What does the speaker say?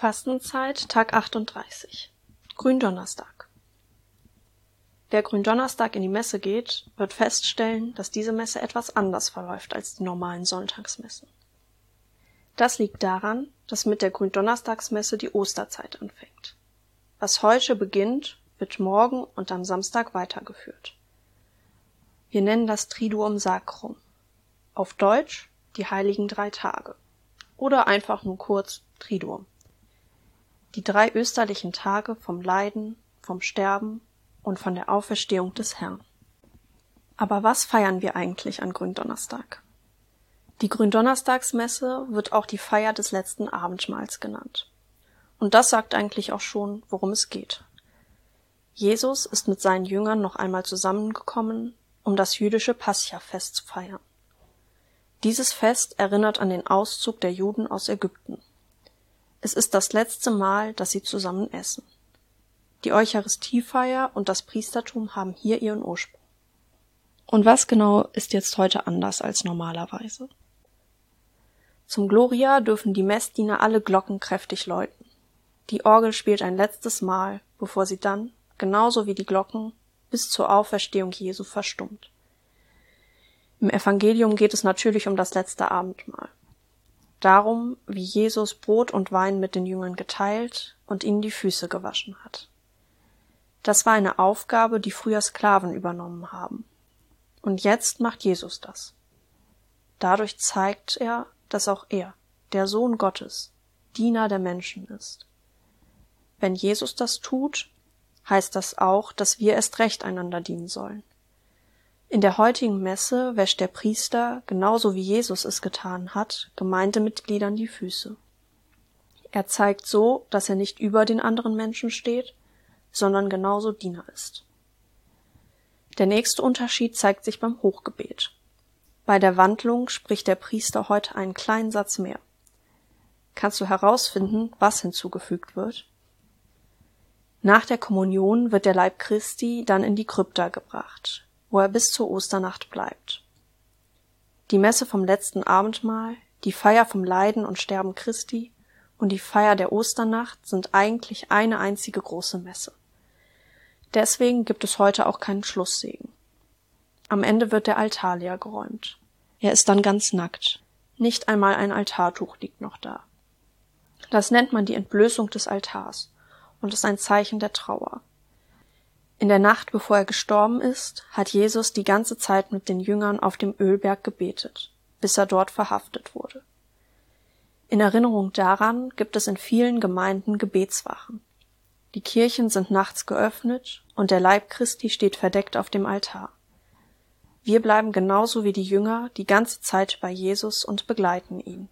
Fastenzeit, Tag 38. Gründonnerstag. Wer Gründonnerstag in die Messe geht, wird feststellen, dass diese Messe etwas anders verläuft als die normalen Sonntagsmessen. Das liegt daran, dass mit der Gründonnerstagsmesse die Osterzeit anfängt. Was heute beginnt, wird morgen und am Samstag weitergeführt. Wir nennen das Triduum Sacrum. Auf Deutsch die heiligen drei Tage. Oder einfach nur kurz Triduum. Die drei österlichen Tage vom Leiden, vom Sterben und von der Auferstehung des Herrn. Aber was feiern wir eigentlich an Gründonnerstag? Die Gründonnerstagsmesse wird auch die Feier des letzten Abendmahls genannt. Und das sagt eigentlich auch schon, worum es geht. Jesus ist mit seinen Jüngern noch einmal zusammengekommen, um das jüdische Pascha-Fest zu feiern. Dieses Fest erinnert an den Auszug der Juden aus Ägypten. Es ist das letzte Mal, dass sie zusammen essen. Die Eucharistiefeier und das Priestertum haben hier ihren Ursprung. Und was genau ist jetzt heute anders als normalerweise? Zum Gloria dürfen die Messdiener alle Glocken kräftig läuten. Die Orgel spielt ein letztes Mal, bevor sie dann, genauso wie die Glocken, bis zur Auferstehung Jesu verstummt. Im Evangelium geht es natürlich um das letzte Abendmahl. Darum, wie Jesus Brot und Wein mit den Jüngern geteilt und ihnen die Füße gewaschen hat. Das war eine Aufgabe, die früher Sklaven übernommen haben. Und jetzt macht Jesus das. Dadurch zeigt er, dass auch er, der Sohn Gottes, Diener der Menschen ist. Wenn Jesus das tut, heißt das auch, dass wir erst recht einander dienen sollen. In der heutigen Messe wäscht der Priester, genauso wie Jesus es getan hat, Gemeindemitgliedern die Füße. Er zeigt so, dass er nicht über den anderen Menschen steht, sondern genauso Diener ist. Der nächste Unterschied zeigt sich beim Hochgebet. Bei der Wandlung spricht der Priester heute einen kleinen Satz mehr. Kannst du herausfinden, was hinzugefügt wird? Nach der Kommunion wird der Leib Christi dann in die Krypta gebracht, wo er bis zur Osternacht bleibt. Die Messe vom letzten Abendmahl, die Feier vom Leiden und Sterben Christi und die Feier der Osternacht sind eigentlich eine einzige große Messe. Deswegen gibt es heute auch keinen Schlusssegen. Am Ende wird der Altar leer geräumt. Er ist dann ganz nackt. Nicht einmal ein Altartuch liegt noch da. Das nennt man die Entblößung des Altars und ist ein Zeichen der Trauer. In der Nacht, bevor er gestorben ist, hat Jesus die ganze Zeit mit den Jüngern auf dem Ölberg gebetet, bis er dort verhaftet wurde. In Erinnerung daran gibt es in vielen Gemeinden Gebetswachen. Die Kirchen sind nachts geöffnet und der Leib Christi steht verdeckt auf dem Altar. Wir bleiben genauso wie die Jünger die ganze Zeit bei Jesus und begleiten ihn.